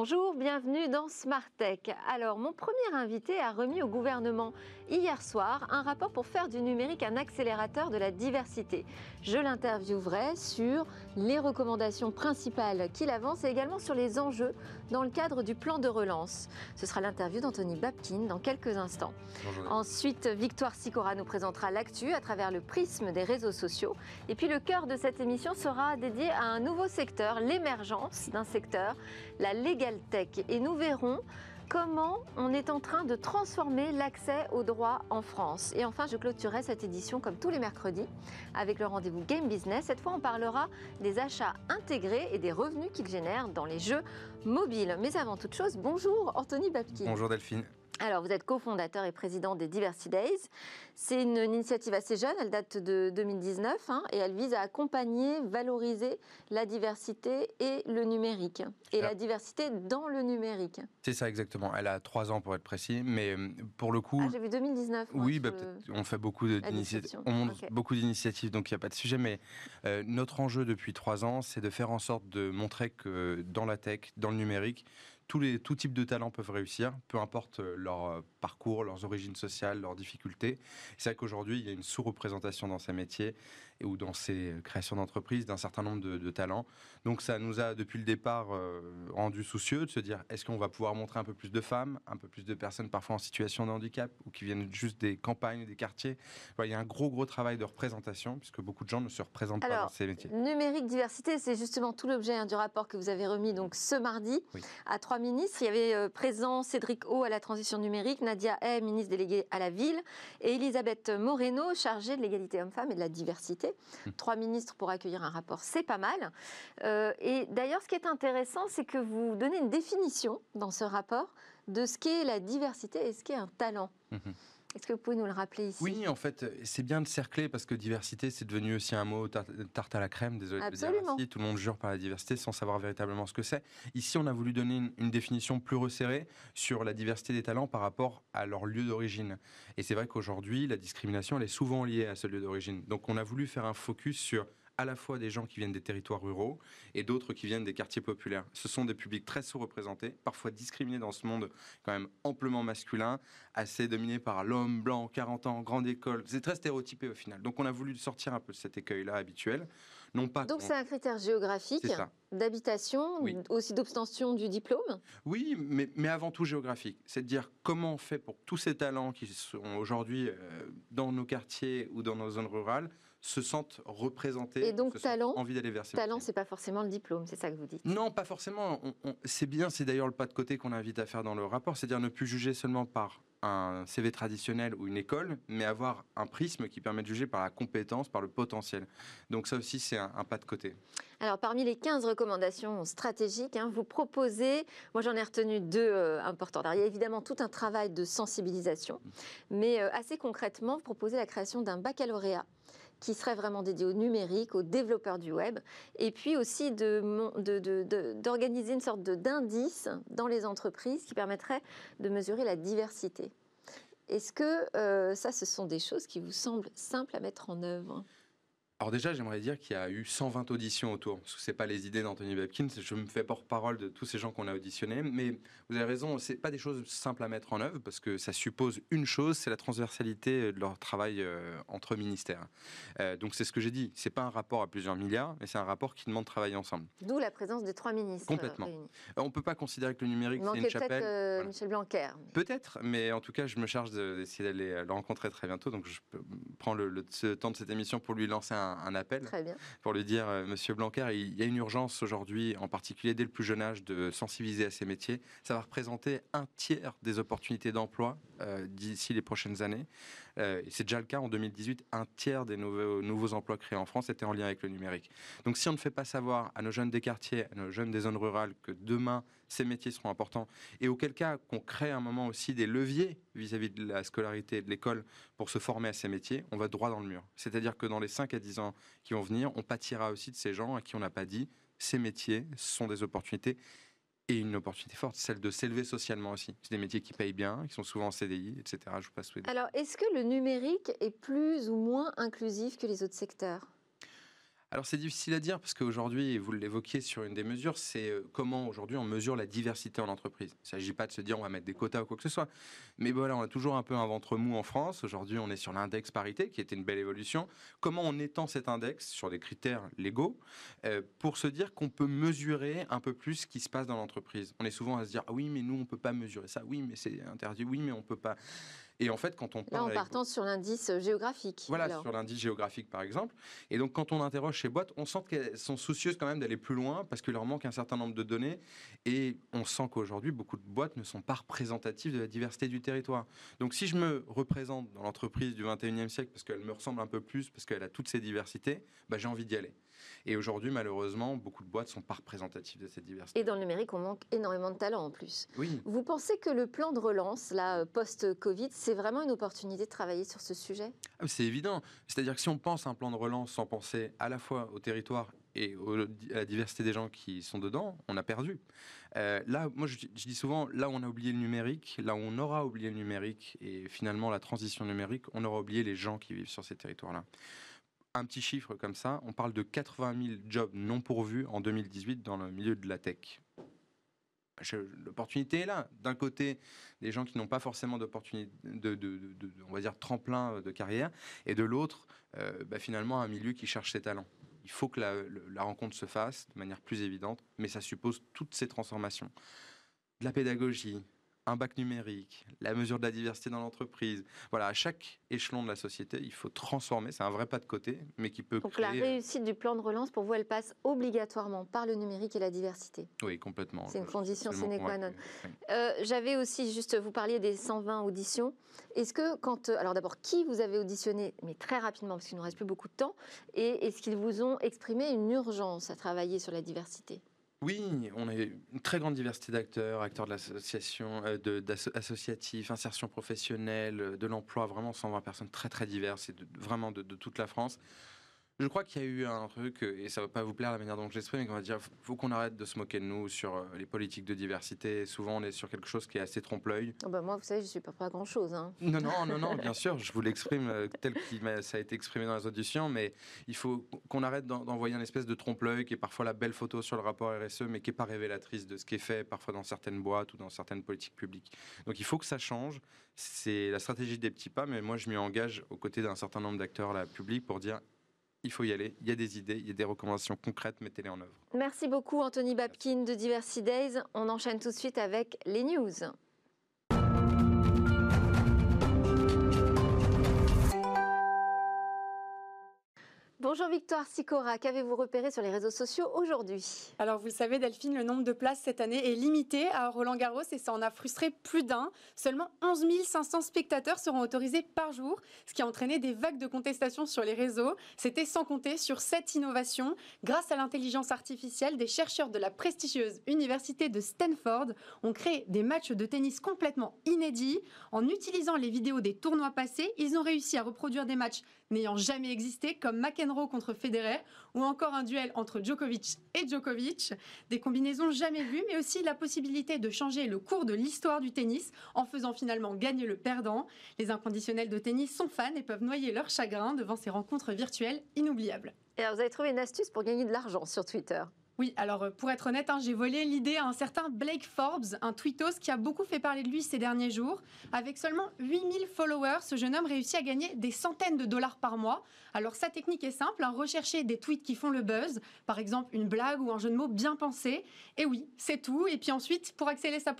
Bonjour, bienvenue dans Smart Tech. Alors, mon premier invité a remis au gouvernement hier soir un rapport pour faire du numérique un accélérateur de la diversité. Je l'interviewerai sur les recommandations principales qu'il avance et également sur les enjeux dans le cadre du plan de relance. Ce sera l'interview d'Anthony Babkin dans quelques instants. Ensuite, Victoire Sicora nous présentera l'actu à travers le prisme des réseaux sociaux. Et puis, le cœur de cette émission sera dédié à un nouveau secteur, l'émergence d'un secteur, la Legal Tech. Et nous verrons comment on est en train de transformer l'accès aux droits en France. Et enfin, je clôturerai cette édition comme tous les mercredis avec le rendez-vous Game Business. Cette fois, on parlera des achats intégrés et des revenus qu'ils génèrent dans les jeux mobiles. Mais avant toute chose, bonjour Anthony Babki. Bonjour Delphine. Alors, vous êtes cofondateur et président des Diversity Days. C'est une initiative assez jeune, elle date de 2019 hein, et elle vise à accompagner, valoriser la diversité et le numérique. Et la diversité dans le numérique. C'est ça exactement. Elle a trois ans pour être précis, mais euh, pour le coup. Ah, j'ai vu 2019. oui, bah, on fait beaucoup d'initiatives. On monte beaucoup d'initiatives, donc il n'y a pas de sujet. Mais euh, notre enjeu depuis trois ans, c'est de faire en sorte de montrer que dans la tech, dans le numérique, tous les tout types de talents peuvent réussir, peu importe euh, leur euh, parcours, leurs origines sociales, leurs difficultés. C'est vrai qu'aujourd'hui, il y a une sous-représentation dans ces métiers ou dans ces créations d'entreprises d'un certain nombre de, talents. Donc ça nous a depuis le départ euh, rendu soucieux de se dire est-ce qu'on va pouvoir montrer un peu plus de femmes, un peu plus de personnes parfois en situation de handicap ou qui viennent juste des campagnes, des quartiers? il y a un gros gros travail de représentation puisque beaucoup de gens ne se représentent pas dans ces métiers. Numérique diversité, c'est justement tout l'objet hein, du rapport que vous avez remis donc ce mardi à trois ministres. Il y avait euh, présent Cédric O à la transition numérique, Nadia Hay, ministre déléguée à la ville, et Elisabeth Moreno, chargée de l'égalité homme-femme et de la diversité. Hum. Trois ministres pour accueillir un rapport, c'est pas mal. Euh, et d'ailleurs, ce qui est intéressant, c'est que vous donnez une définition dans ce rapport de ce qu'est la diversité et ce qu'est un talent. Hum, hum. Est-ce que vous pouvez nous le rappeler ici? Oui, en fait, c'est bien de cercler parce que diversité, c'est devenu aussi un mot tarte à la crème, désolé Absolument. de dire Tout le monde jure par la diversité sans savoir véritablement ce que c'est. Ici, on a voulu donner une, une, définition plus resserrée sur la diversité des talents par rapport à leur lieu d'origine. Et c'est vrai qu'aujourd'hui, la discrimination, elle est souvent liée à ce lieu d'origine. Donc, on a voulu faire un focus sur à la fois des gens qui viennent des territoires ruraux et d'autres qui viennent des quartiers populaires. Ce sont des publics très sous-représentés, parfois discriminés dans ce monde quand même amplement masculin, assez dominé par l'homme blanc, 40 ans, grande école. C'est très stéréotypé au final. Donc on a voulu sortir un peu de cet écueil-là habituel. Non pas Donc c'est un critère géographique, d'habitation, aussi d'obtention du diplôme? Oui, mais, mais, avant tout géographique. C'est de dire comment on fait pour tous ces talents qui sont aujourd'hui euh, dans nos quartiers ou dans nos zones rurales se sentent représentés. Et donc, talent, envie d'aller vers Talent, c'est pas forcément le diplôme, c'est ça que vous dites Non, pas forcément. c'est bien, c'est d'ailleurs le pas de côté qu'on invite à faire dans le rapport, c'est-à-dire ne plus juger seulement par un CV traditionnel ou une école, mais avoir un prisme qui permet de juger par la compétence, par le potentiel. Donc ça aussi, c'est un, pas de côté. Alors parmi les 15 recommandations stratégiques, hein, vous proposez, moi j'en ai retenu deux euh, importantes. il y a évidemment tout un travail de sensibilisation, mais euh, assez concrètement, vous proposez la création d'un baccalauréat qui serait vraiment dédié au numérique, aux développeurs du web, et puis aussi d'organiser une sorte d'indice dans les entreprises qui permettrait de mesurer la diversité. Est-ce que euh, ça, ce sont des choses qui vous semblent simples à mettre en œuvre? Alors déjà, j'aimerais dire qu'il y a eu 120 auditions autour, parce que c'est pas les idées d'Anthony Babkin, je me fais porte-parole de tous ces gens qu'on a auditionnés, mais vous avez raison, c'est pas des choses simples à mettre en œuvre, parce que ça suppose une chose, c'est la transversalité de leur travail euh, entre ministères. Euh, donc c'est ce que j'ai dit, c'est pas un rapport à plusieurs milliards, mais c'est un rapport qui demande de travailler ensemble. D'où la présence des trois ministres. Complètement. Euh, on peut pas considérer que le numérique c'est une chapelle. peut-être Michel Blanquer. Peut-être, mais en tout cas, je me charge d'essayer d'aller le rencontrer très bientôt, donc je prends le, le, temps de cette émission pour lui lancer un, un appel. Très bien. Pour lui dire, euh, Monsieur Blanquer, il y a une urgence aujourd'hui, en particulier dès le plus jeune âge, de sensibiliser à ces métiers. Ça va représenter un tiers des opportunités d'emploi euh, d'ici les prochaines années. Euh, c'est déjà le cas en 2018. Un tiers des nouveaux, nouveaux emplois créés en France étaient en lien avec le numérique. Donc si on ne fait pas savoir à nos jeunes des quartiers, à nos jeunes des zones rurales que demain ces métiers seront importants, et auquel cas qu'on crée un moment aussi des leviers vis-à-vis de la scolarité et de l'école pour se former à ces métiers, on va droit dans le mur. C'est-à-dire que dans les 5 à 10 ans qui vont venir, on pâtira aussi de ces gens à qui on n'a pas dit ces métiers sont des opportunités et une opportunité forte, celle de s'élever socialement aussi. C'est des métiers qui payent bien, qui sont souvent en CDI, etc. Je vous passe Alors, est-ce que le numérique est plus ou moins inclusif que les autres secteurs? Alors c'est difficile à dire parce qu'aujourd'hui, vous l'évoquiez sur une des mesures, c'est euh, comment aujourd'hui on mesure la diversité en entreprise. Il ne s'agit pas de se dire on va mettre des quotas ou quoi que ce soit. Mais voilà, on a toujours un peu un ventre mou en France. Aujourd'hui, on est sur l'index parité qui était une belle évolution. Comment on étend cet index sur des critères légaux euh, pour se dire qu'on peut mesurer un peu plus ce qui se passe dans l'entreprise? On est souvent à se dire ah oui, mais nous on peut pas mesurer ça. Oui, mais c'est interdit. Oui, mais on peut pas. Et en fait, quand on parle. Là, en partant sur l'indice géographique. Voilà, sur l'indice géographique, par exemple. Et donc, quand on interroge ces boîtes, on sent qu'elles sont soucieuses quand même d'aller plus loin parce qu'il leur manque un certain nombre de données. Et on sent qu'aujourd'hui, beaucoup de boîtes ne sont pas représentatives de la diversité du territoire. Donc, si je me représente dans l'entreprise du 21e siècle parce qu'elle me ressemble un peu plus, parce qu'elle a toutes ces diversités, bah, j'ai envie d'y aller. Et aujourd'hui, malheureusement, beaucoup de boîtes ne sont pas représentatives de cette diversité. Et dans le numérique, on manque énormément de talents en plus. Oui. Vous pensez que le plan de relance, là, post-Covid, c'est vraiment une opportunité de travailler sur ce sujet? Ah, C'est évident. C'est-à-dire que si on pense à un plan de relance sans penser à la fois au territoire et à la diversité des gens qui sont dedans, on a perdu. Euh, là, moi, je, je, dis souvent, là où on a oublié le numérique, là où on aura oublié le numérique et finalement la transition numérique, on aura oublié les gens qui vivent sur ces territoires-là un petit chiffre comme ça, on parle de 80 000 jobs non pourvus en 2018 dans le milieu de la tech. L'opportunité est là. D'un côté, des gens qui n'ont pas forcément d'opportunité, de, on va dire, tremplin de carrière, et de l'autre, euh, bah, finalement, un milieu qui cherche ses talents. Il faut que la rencontre se fasse de manière plus évidente, mais ça suppose toutes ces transformations. De la pédagogie, un bac numérique, la mesure de la diversité dans l'entreprise. Voilà, à chaque échelon de la société, il faut transformer. C'est un vrai pas de côté, mais qui peut. Donc la euh, réussite du plan de relance, pour vous, elle passe obligatoirement par le numérique et la diversité. Oui, complètement. C'est une condition sine qua non. Euh, j'avais aussi juste, vous parliez des 120 auditions. Est-ce que quand, euh, alors d'abord, qui vous avez auditionné, mais très rapidement parce qu'il ne reste plus beaucoup de temps, et est-ce qu'ils vous ont exprimé une urgence à travailler sur la diversité? Oui, on a une très grande diversité d'acteurs, acteurs de l'association, euh, associatifs, insertion professionnelle, de l'emploi, vraiment 120 personnes très très diverses et vraiment de, toute la France. Je crois qu'il y a eu un truc, et ça va pas vous plaire la manière dont je l'exprime, mais qu'on va dire, faut qu'on arrête de se moquer de nous sur euh, les politiques de diversité. Souvent, on est sur quelque chose qui est assez trompe-l'œil. Oh bah moi, vous savez, je suis pas prêt à grand chose. Hein. Non, non, non, non, bien sûr, je vous l'exprime euh, tel que ça a été exprimé dans les auditions, mais il faut qu'on arrête d'envoyer un espèce de trompe-l'œil qui est parfois la belle photo sur le rapport RSE, mais qui est pas révélatrice de ce qui est fait parfois dans certaines boîtes ou dans certaines politiques publiques. Donc il faut que ça change. C'est la stratégie des petits pas, mais moi je m'y engage aux côtés d'un certain nombre d'acteurs publics pour dire il faut y aller. Il y a des idées, il y a des recommandations concrètes, mettez-les en œuvre. Merci beaucoup Anthony Babkin de Diversity Days. On enchaîne tout de suite avec les news. Bonjour Victoire Sicora, qu'avez-vous repéré sur les réseaux sociaux aujourd'hui? Alors vous le savez Delphine, le nombre de places cette année est limité à Roland Garros et ça en a frustré plus d'un. Seulement 11 500 spectateurs seront autorisés par jour, ce qui a entraîné des vagues de contestation sur les réseaux. C'était sans compter sur cette innovation. Grâce à l'intelligence artificielle, des chercheurs de la prestigieuse université de Stanford ont créé des matchs de tennis complètement inédits. En utilisant les vidéos des tournois passés, ils ont réussi à reproduire des matchs n'ayant jamais existé, comme McEnroe contre Federer, ou encore un duel entre Djokovic et Djokovic. Des combinaisons jamais vues, mais aussi la possibilité de changer le cours de l'histoire du tennis en faisant finalement gagner le perdant. Les inconditionnels de tennis sont fans et peuvent noyer leur chagrin devant ces rencontres virtuelles inoubliables. Et alors, vous avez trouvé une astuce pour gagner de l'argent sur Twitter? Oui, alors euh, pour être honnête, hein, j'ai volé l'idée à un certain Blake Forbes, un tweetos qui a beaucoup fait parler de lui ces derniers jours. Avec seulement 8000 followers, ce jeune homme réussit à gagner des centaines de dollars par mois. Alors sa technique est simple, hein, rechercher des tweets qui font le buzz, par exemple une blague ou un jeu de mots bien pensé. Et oui, c'est tout. Et puis ensuite, pour accélérer, sa,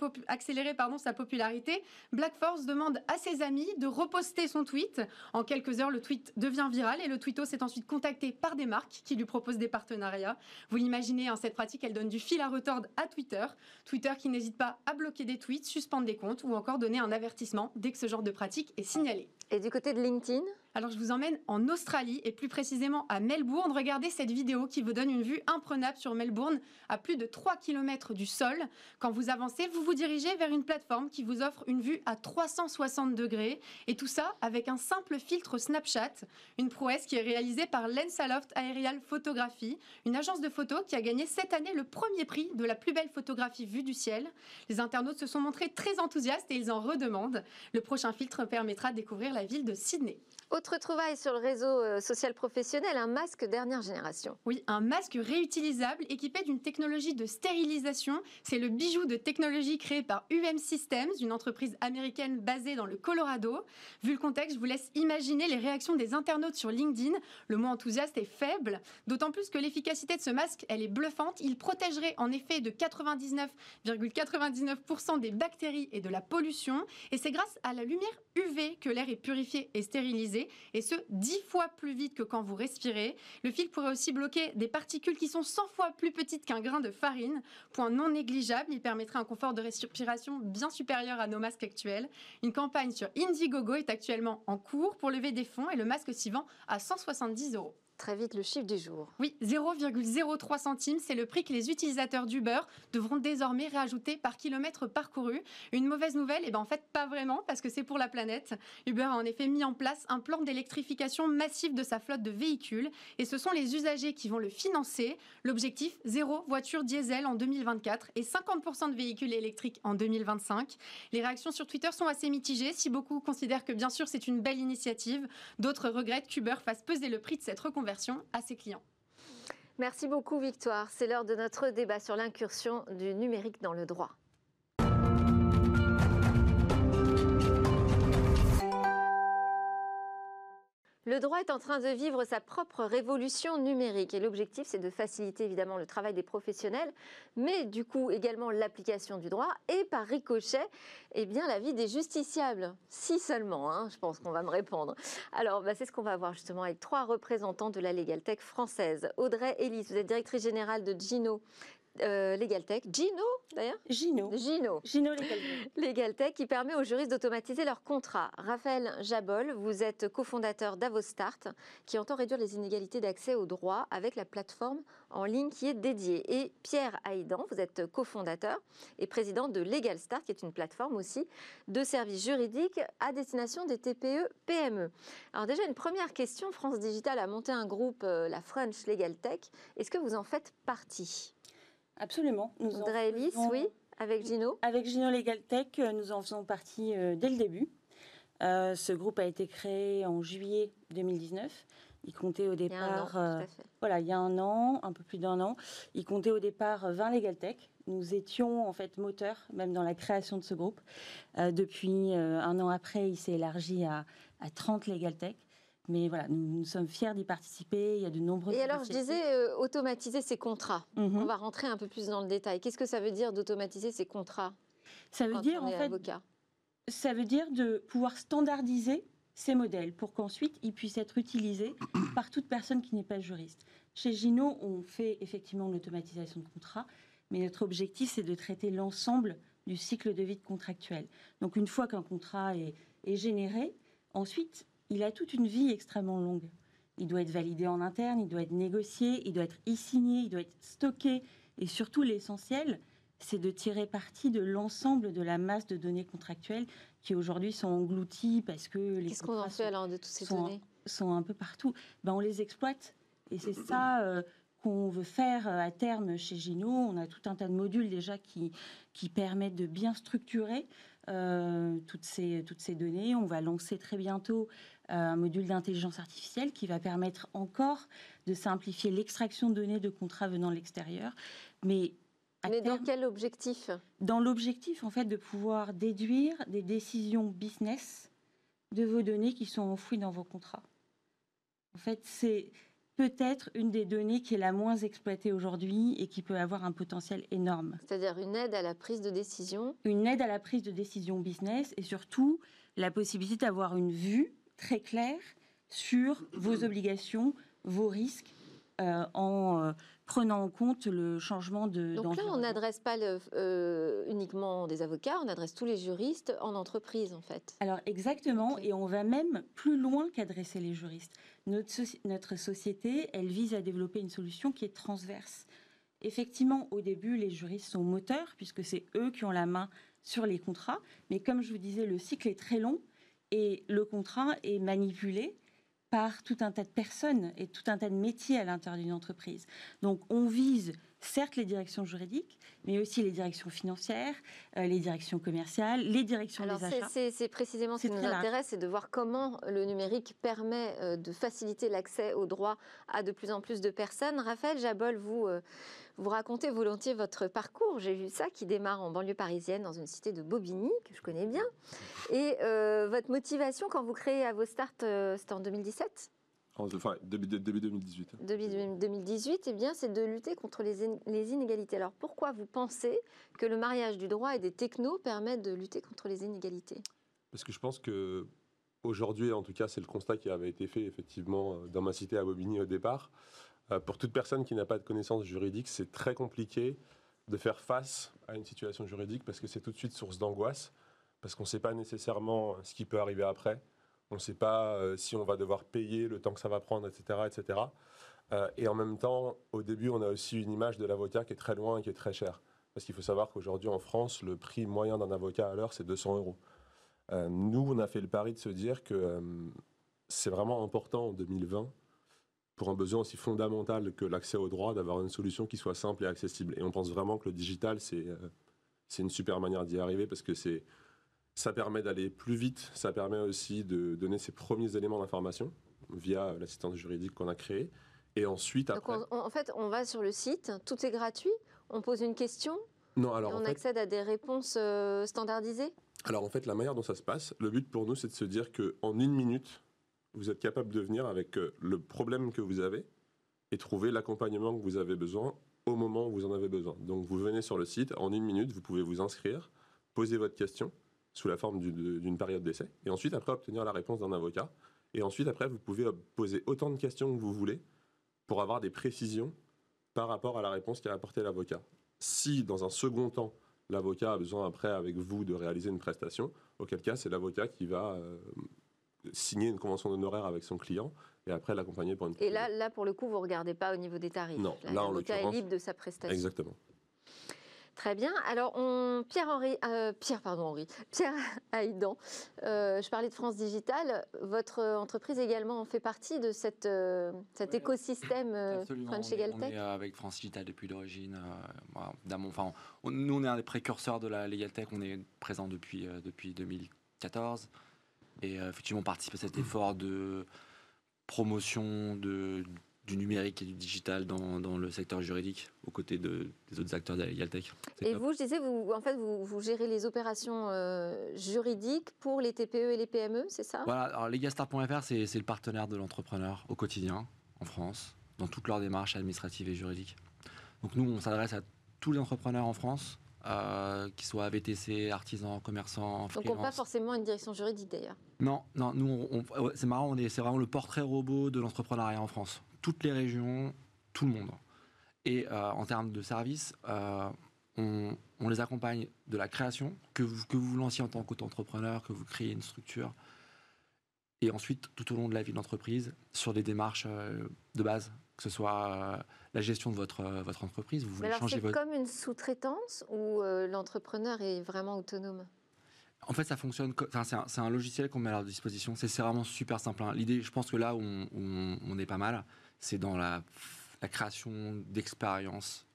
sa popularité, Black Force demande à ses amis de reposter son tweet. En quelques heures, le tweet devient viral et le tweetos est ensuite contacté par des marques qui lui proposent des partenariats. Vous l'imaginez Hein, cette pratique, elle donne du fil à retordre à Twitter. Twitter qui n'hésite pas à bloquer des tweets, suspendre des comptes ou encore donner un avertissement dès que ce genre de pratique est signalé. Et du côté de LinkedIn? Alors je vous emmène en Australie et plus précisément à Melbourne. Regardez cette vidéo qui vous donne une vue imprenable sur Melbourne à plus de 3 km du sol. Quand vous avancez, vous vous dirigez vers une plateforme qui vous offre une vue à 360 degrés et tout ça avec un simple filtre Snapchat, une prouesse qui est réalisée par Lensaloft Aerial Photography, une agence de photos qui a gagné cette année le premier prix de la plus belle photographie vue du ciel. Les internautes se sont montrés très enthousiastes et ils en redemandent. Le prochain filtre permettra de découvrir la ville de Sydney. Autre trouvaille sur le réseau euh, social professionnel, un masque dernière génération. Oui, un masque réutilisable équipé d'une technologie de stérilisation. C'est le bijou de technologie créé par UM Systems, une entreprise américaine basée dans le Colorado. Vu le contexte, je vous laisse imaginer les réactions des internautes sur LinkedIn. Le mot enthousiaste est faible, d'autant plus que l'efficacité de ce masque, elle est bluffante. Il protégerait en effet de 99,99% des bactéries et de la pollution. Et c'est grâce à la lumière UV que l'air est purifié et stérilisé, et ce, 10 fois plus vite que quand vous respirez. Le fil pourrait aussi bloquer des particules qui sont 100 fois plus petites qu'un grain de farine. Point non négligeable, il permettrait un confort de respiration bien supérieur à nos masques actuels. Une campagne sur Indiegogo est actuellement en cours pour lever des fonds et le masque s'y vend à 170 euros très vite le chiffre du jour. Oui, 0,03 centimes, c'est le prix que les utilisateurs d'Uber devront désormais réajouter par kilomètre parcouru. Une mauvaise nouvelle, eh ben en fait pas vraiment, parce que c'est pour la planète. Uber a en effet mis en place un plan d'électrification massif de sa flotte de véhicules, et ce sont les usagers qui vont le financer. L'objectif, zéro voiture diesel en 2024 et 50% de véhicules électriques en 2025. Les réactions sur Twitter sont assez mitigées, si beaucoup considèrent que bien sûr c'est une belle initiative, d'autres regrettent qu'Uber fasse peser le prix de cette reconversion Merci beaucoup Victoire. C'est l'heure de notre débat sur l'incursion du numérique dans le droit. Le droit est en train de vivre sa propre révolution numérique et l'objectif c'est de faciliter évidemment le travail des professionnels, mais du coup également l'application du droit et par ricochet, eh bien la vie des justiciables. Si seulement, hein, je pense qu'on va me répondre. Alors bah, c'est ce qu'on va voir justement avec trois représentants de la Legal Tech française. Audrey Ellis, vous êtes directrice générale de Gino euh, LegalTech, Gino d'ailleurs Gino. Gino. Gino LegalTech. qui permet aux juristes d'automatiser leurs contrats. Raphaël Jabol, vous êtes cofondateur d'Avostart qui entend réduire les inégalités d'accès au droit avec la plateforme en ligne qui est dédiée. Et Pierre Haïdan, vous êtes cofondateur et président de LegalStart qui est une plateforme aussi de services juridiques à destination des TPE-PME. Alors déjà une première question, France Digital a monté un groupe, euh, la French LegalTech. Est-ce que vous en faites partie? Absolument. Nous Audrey Ellis, oui, avec Gino Avec Gino Legal Tech, euh, nous en faisons partie euh, dès le début. Euh, ce groupe a été créé en juillet 2019. Il comptait au départ, il voilà, il y a un an, un peu plus d'un an. Il comptait au départ 20 Legal Tech. Nous étions en fait moteurs, même dans la création de ce groupe. depuis un an après, il s'est élargi à, à 30 Legal Tech. Mais voilà, nous, sommes fiers d'y participer. Il y a de nombreux. Et alors, je disais euh, automatiser ces contrats. Mhm. On va rentrer un peu plus dans le détail. Qu'est-ce que ça veut dire d'automatiser ces contrats Ça veut dire en fait. Ça veut dire de pouvoir standardiser ces modèles pour qu'ensuite ils puissent être utilisés par toute personne qui n'est pas juriste. Chez Gino, on fait effectivement l'automatisation de contrats, mais notre objectif c'est de traiter l'ensemble du cycle de vie contractuel. Donc une fois qu'un contrat est, est généré, ensuite il a toute une vie extrêmement longue. Il doit être validé en interne, il doit être négocié, il doit être e-signé, il doit être stocké. Et surtout, l'essentiel, c'est de tirer parti de l'ensemble de la masse de données contractuelles qui aujourd'hui sont englouties parce que les Qu'est-ce qu'on en fait alors de toutes ces sont, données sont un peu partout. Ben, on les exploite. Et c'est ça euh, qu'on veut faire euh, à terme chez Gino. On a tout un tas de modules déjà qui, qui permettent de bien structurer euh, toutes, ces, toutes ces données. On va lancer très bientôt un module d'intelligence artificielle qui va permettre encore de simplifier l'extraction de données de contrats venant de l'extérieur. Mais, dans quel objectif? Dans l'objectif, en fait, de pouvoir déduire des décisions business de vos données qui sont enfouies dans vos contrats. En fait, c'est peut-être une des données qui est la moins exploitée aujourd'hui et qui peut avoir un potentiel énorme. C'est-à-dire une aide à la prise de décision? Une aide à la prise de décision business et surtout la possibilité d'avoir une vue très claire sur vos obligations, vos risques euh, en euh, prenant en compte le changement de. Donc là, on n'adresse pas euh, uniquement des avocats, on adresse tous les juristes en entreprise, en fait. Alors exactement, et on va même plus loin qu'adresser les juristes. Notre, notre société, elle vise à développer une solution qui est transverse. Effectivement, au début, les juristes sont moteurs, puisque c'est eux qui ont la main sur les contrats. Mais comme je vous disais, le cycle est très long et le contrat est manipulé par tout un tas de personnes et tout un tas de métiers à l'intérieur d'une entreprise. Donc on vise certes les directions juridiques, mais aussi les directions financières, euh, les directions commerciales, les directions des achats. C'est précisément ce qui nous intéresse, c'est de voir comment le numérique permet euh, de faciliter l'accès aux droits à de plus en plus de personnes. Raphaël Jabol, vous, euh, vous racontez volontiers votre parcours. J'ai vu ça qui démarre en banlieue parisienne, dans une cité de Bobigny, que je connais bien. Et votre motivation quand vous créez à vos starts, c'était en 2017 Enfin, début, début 2018. Début 2018, eh bien, c'est de lutter contre les, les, inégalités. Alors pourquoi vous pensez que le mariage du droit et des technos permet de lutter contre les inégalités? Parce que je pense que aujourd'hui, en tout cas, c'est le constat qui avait été fait effectivement euh, dans ma cité à Bobigny au départ. Euh, pour toute personne qui n'a pas de connaissances juridiques, c'est très compliqué de faire face à une situation juridique parce que c'est tout de suite source d'angoisse, parce qu'on ne sait pas nécessairement ce qui peut arriver après. On ne sait pas euh, si on va devoir payer, le temps que ça va prendre, etc. etc. Euh, et en même temps, au début, on a aussi une image de l'avocat qui est très loin et qui est très cher. Parce qu'il faut savoir qu'aujourd'hui, en France, le prix moyen d'un avocat à l'heure, c'est 200 euros. Euh, nous, on a fait le pari de se dire que c'est vraiment important en 2020, pour un besoin aussi fondamental que l'accès au droit, d'avoir une solution qui soit simple et accessible. Et on pense vraiment que le digital, c'est une super manière d'y arriver parce que c'est ça permet d'aller plus vite, ça permet aussi de donner ses premiers éléments d'information via l'assistance juridique qu'on a créée. Et ensuite, après... Donc en fait, on va sur le site, tout est gratuit, on pose une question, non, alors, et on accède à des réponses euh, standardisées. Alors en fait, la manière dont ça se passe, le but pour nous, c'est de se dire qu'en une minute, vous êtes capable de venir avec euh, le problème que vous avez et trouver l'accompagnement que vous avez besoin au moment où vous en avez besoin. Donc vous venez sur le site, en une minute, vous pouvez vous inscrire, poser votre question, sous la forme d'une période d'essai, et ensuite après obtenir la réponse d'un avocat. Et ensuite après, vous pouvez poser autant de questions que vous voulez pour avoir des précisions par rapport à la réponse qu'a apporté l'avocat. Si dans un second temps, l'avocat a besoin après avec vous de réaliser une prestation, auquel cas c'est l'avocat qui va euh, signer une convention d'honoraire avec son client et après l'accompagner pour une. Et là, là pour le coup, vous regardez pas au niveau des tarifs. Non, là, l'avocat est libre de sa prestation. Exactement. Très bien. Alors, on, Pierre Henri, euh, Pierre, pardon Henri, Pierre Haïdan, euh, je parlais de France Digital. Votre entreprise également en fait partie de cette, euh, cet écosystème French Legal Tech. On est avec France Digital depuis l'origine. enfin, nous, on est un des précurseurs de la Legal Tech. On est présent depuis depuis 2014 et effectivement, on participe à cet effort de promotion de du numérique et du digital dans, dans le secteur juridique, aux côtés de, des autres acteurs de la Tech. Et vous, je disais, vous, en fait, vous, vous gérez les opérations euh, juridiques pour les TPE et les PME, c'est ça? Voilà, alors legalstart.fr, c'est le partenaire de l'entrepreneur au quotidien, en France, dans toutes leurs démarches administratives et juridiques. Donc nous, on s'adresse à tous les entrepreneurs en France, euh, qu'ils soient VTC, artisans, commerçants, Donc on pas forcément une direction juridique d'ailleurs? Non, non, nous, c'est marrant, c'est vraiment le portrait robot de l'entrepreneuriat en France toutes les régions, tout le monde. Et euh, en termes de services, euh, on, les accompagne de la création, que vous, que vous lanciez en tant qu'auto-entrepreneur, que vous créez une structure, et ensuite tout au long de la vie de l'entreprise, sur des démarches euh, de base, que ce soit la gestion de votre, votre entreprise. Vous voulez changer votre... C'est comme une sous-traitance où l'entrepreneur est vraiment autonome? En fait, ça fonctionne. c'est, un, logiciel qu'on met à leur disposition. C'est, vraiment super simple. Hein. L'idée, je pense que là où on est pas mal, c'est dans la, création d'expériences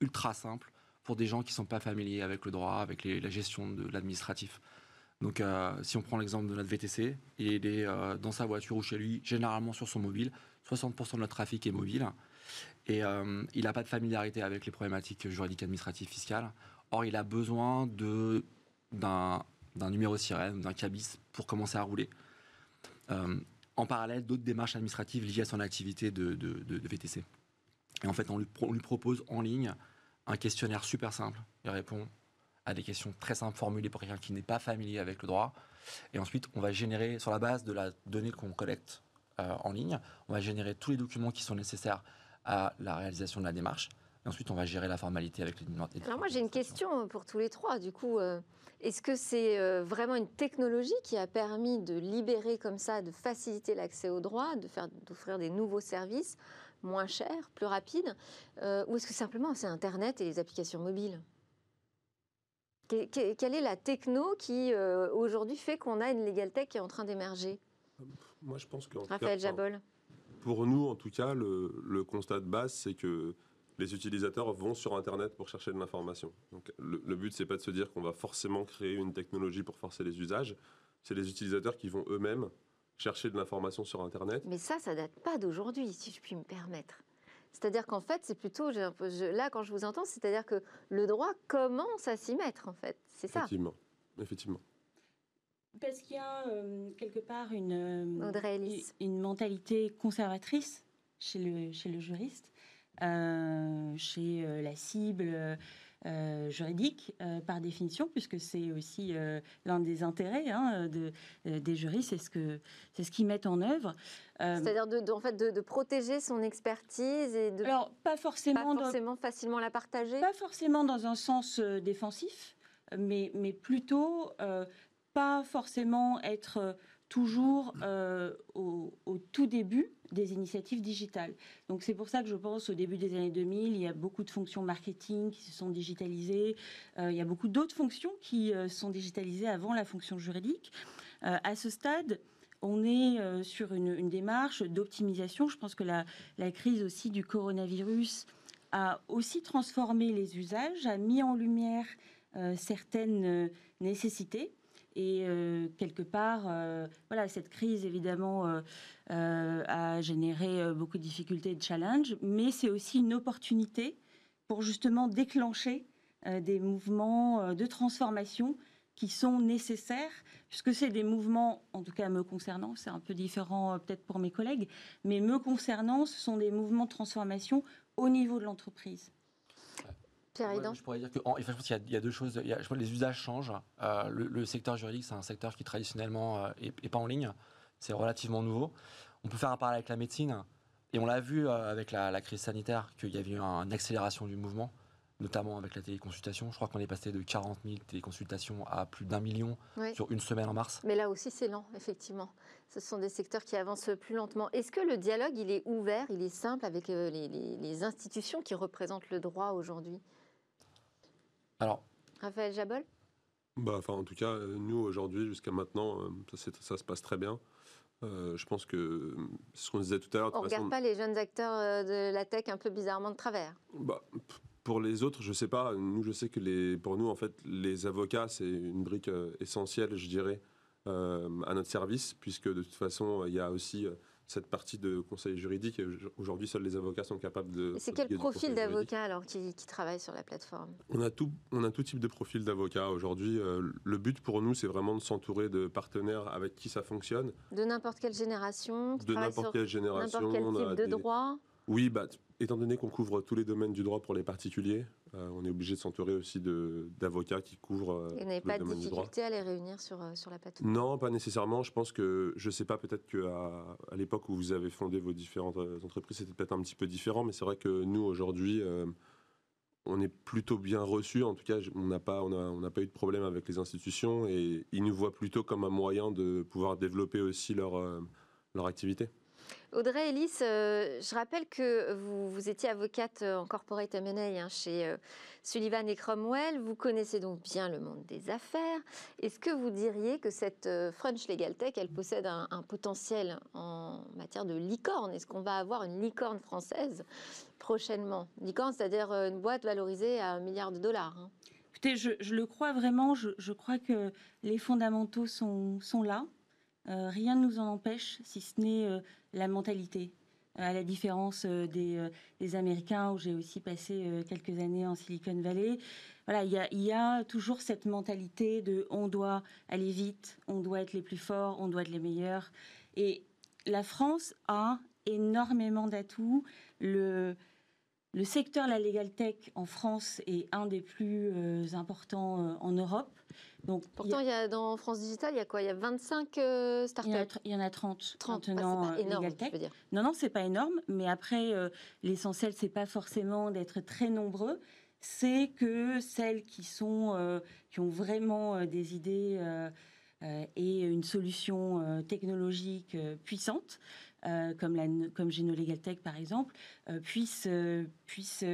ultra simples pour des gens qui ne sont pas familiers avec le droit, avec la gestion de l'administratif. Donc, euh, si on prend l'exemple de notre VTC, il est euh, dans sa voiture ou chez lui, généralement sur son mobile. 60% de notre trafic est mobile. Et euh, il n'a pas de familiarité avec les problématiques juridiques, administratives, fiscales. Or, il a besoin d'un numéro sirène, d'un cabis pour commencer à rouler en parallèle d'autres démarches administratives liées à son activité de, VTC. Et en fait, on lui, propose en ligne un questionnaire super simple. Il répond à des questions très simples formulées pour quelqu'un qui n'est pas familier avec le droit. Et ensuite, on va générer, sur la base de la donnée qu'on collecte euh, en ligne, on va générer tous les documents qui sont nécessaires à la réalisation de la démarche. Et ensuite, on va gérer la formalité avec les. Alors moi, j'ai une question pour tous les trois. Du coup, euh, est-ce que c'est euh, vraiment une technologie qui a permis de libérer comme ça, de faciliter l'accès aux droits, de faire d'offrir des nouveaux services moins chers, plus rapides, euh, ou est-ce que simplement c'est Internet et les applications mobiles? Quelle est la techno qui aujourd'hui fait qu'on a une legal tech qui est en train d'émerger? Moi, je pense que Raphaël Jabol. Pour nous, en tout cas, le, le constat de base, c'est que les utilisateurs vont sur Internet pour chercher de l'information. Donc le, le but, c'est pas de se dire qu'on va forcément créer une technologie pour forcer les usages. C'est les utilisateurs qui vont eux-mêmes chercher de l'information sur Internet. Mais ça, ça date pas d'aujourd'hui, si je puis me permettre. C'est-à-dire qu'en fait, c'est plutôt, là, quand je vous entends, c'est-à-dire que le droit commence à s'y mettre, en fait. C'est ça. Effectivement. Effectivement. Parce qu'il y a euh, quelque part une, euh, une mentalité conservatrice chez le, chez le juriste, chez la cible, euh, juridique euh, par définition, puisque c'est aussi euh, l'un des intérêts hein, de, des juristes, c'est ce que c'est ce qu'ils mettent en œuvre. C'est-à-dire de, en fait de, protéger son expertise et de alors pas forcément pas forcément facilement la partager. Pas forcément dans un sens défensif, mais mais plutôt pas forcément être toujours euh, au, tout début des initiatives digitales. Donc c'est pour ça que je pense au début des années 2000, il y a beaucoup de fonctions marketing qui se sont digitalisées, euh, il y a beaucoup d'autres fonctions qui euh, sont digitalisées avant la fonction juridique. à ce stade, on est sur une, démarche d'optimisation. Je pense que la, la, crise aussi du coronavirus a aussi transformé les usages, a mis en lumière certaines nécessités et euh, quelque part, euh, voilà, cette crise évidemment euh, a généré beaucoup de difficultés et de challenges, mais c'est aussi une opportunité pour justement déclencher des mouvements de transformation qui sont nécessaires, puisque c'est des mouvements, en tout cas me concernant, c'est un peu différent peut-être pour mes collègues, mais me concernant, ce sont des mouvements de transformation au niveau de l'entreprise. Pierre Je pourrais dire que, je pense qu'il y, a deux choses. je pense que les usages changent. Euh, le, secteur juridique, c'est un secteur qui traditionnellement n'est euh, pas en ligne. C'est relativement nouveau. On peut faire un parallèle avec la médecine. Et on l'a vu euh, avec la, crise sanitaire qu'il y avait eu une accélération du mouvement, notamment avec la téléconsultation. Je crois qu'on est passé de 40 000 téléconsultations à plus d'un million sur une semaine en mars. Mais là aussi, c'est lent, effectivement. Ce sont des secteurs qui avancent plus lentement. Est-ce que le dialogue, il est ouvert, il est simple avec les institutions qui représentent le droit aujourd'hui? Alors. Raphaël Jabol? Bah, enfin, En tout cas, nous, aujourd'hui, jusqu'à maintenant, euh, ça, ça, se passe très bien. Euh, je pense que ce qu'on disait tout à l'heure. On ne regarde pas les jeunes acteurs euh, de la tech un peu bizarrement de travers bah, Pour les autres, je ne sais pas. Nous, je sais que les, pour nous, en fait, les avocats, c'est une brique essentielle, je dirais, à notre service, puisque de toute façon, il y a aussi cette partie de conseil juridique. Aujourd'hui, seuls les avocats sont capables de. C'est quel profil d'avocat alors qui, qui, travaille sur la plateforme? On a, tout, on a tout type de profil d'avocat aujourd'hui. Euh, le but pour nous, c'est vraiment de s'entourer de partenaires avec qui ça fonctionne. De n'importe quelle génération De n'importe quelle génération. N'importe quel type de droit? Oui, bah, étant donné qu'on couvre tous les domaines du droit pour les particuliers, euh, on est obligé de s'entourer aussi d'avocats qui couvrent. Euh, Et vous n'avez pas de difficulté à les réunir sur, euh, sur la plateforme Non, pas nécessairement. Je pense que, je ne sais pas, peut-être qu'à à, l'époque où vous avez fondé vos différentes entreprises, c'était peut-être un petit peu différent, mais c'est vrai que nous, aujourd'hui, on est plutôt bien reçus. En tout cas, on n'a pas, on on pas eu de problème avec les institutions et ils nous voient plutôt comme un moyen de pouvoir développer aussi leur, leur activité. Audrey Ellis, euh, je rappelle que vous, étiez avocate en corporate M&A hein, chez euh, Sullivan et Cromwell. Vous connaissez donc bien le monde des affaires. Est-ce que vous diriez que cette euh, French Legal Tech, elle possède un, potentiel en matière de licorne? Est-ce qu'on va avoir une licorne française prochainement? Licorne, c'est-à-dire une boîte valorisée à un milliard de dollars. Hein. Écoutez, je, le crois vraiment. Je, crois que les fondamentaux sont là. Rien ne nous en empêche, si ce n'est la mentalité. Euh, à la différence euh, des, euh, Américains, où j'ai aussi passé quelques années en Silicon Valley, voilà, il y a, toujours cette mentalité de on doit aller vite, on doit être les plus forts, on doit être les meilleurs. Et la France a énormément d'atouts. Le, le secteur la legal tech en France est un des plus importants en Europe. Donc, Pourtant, il y a, dans France Digital, il y a quoi? Il y a 25 euh, startups il y, en a 30. 30 maintenant, pas énorme, je veux dire. Non, non, c'est pas énorme. Mais après, euh, l'essentiel, c'est pas forcément d'être très nombreux. C'est que celles qui, sont, euh, qui ont vraiment des idées et une solution technologique puissante, comme, la, comme Geno Legal Tech par exemple, puissent, puissent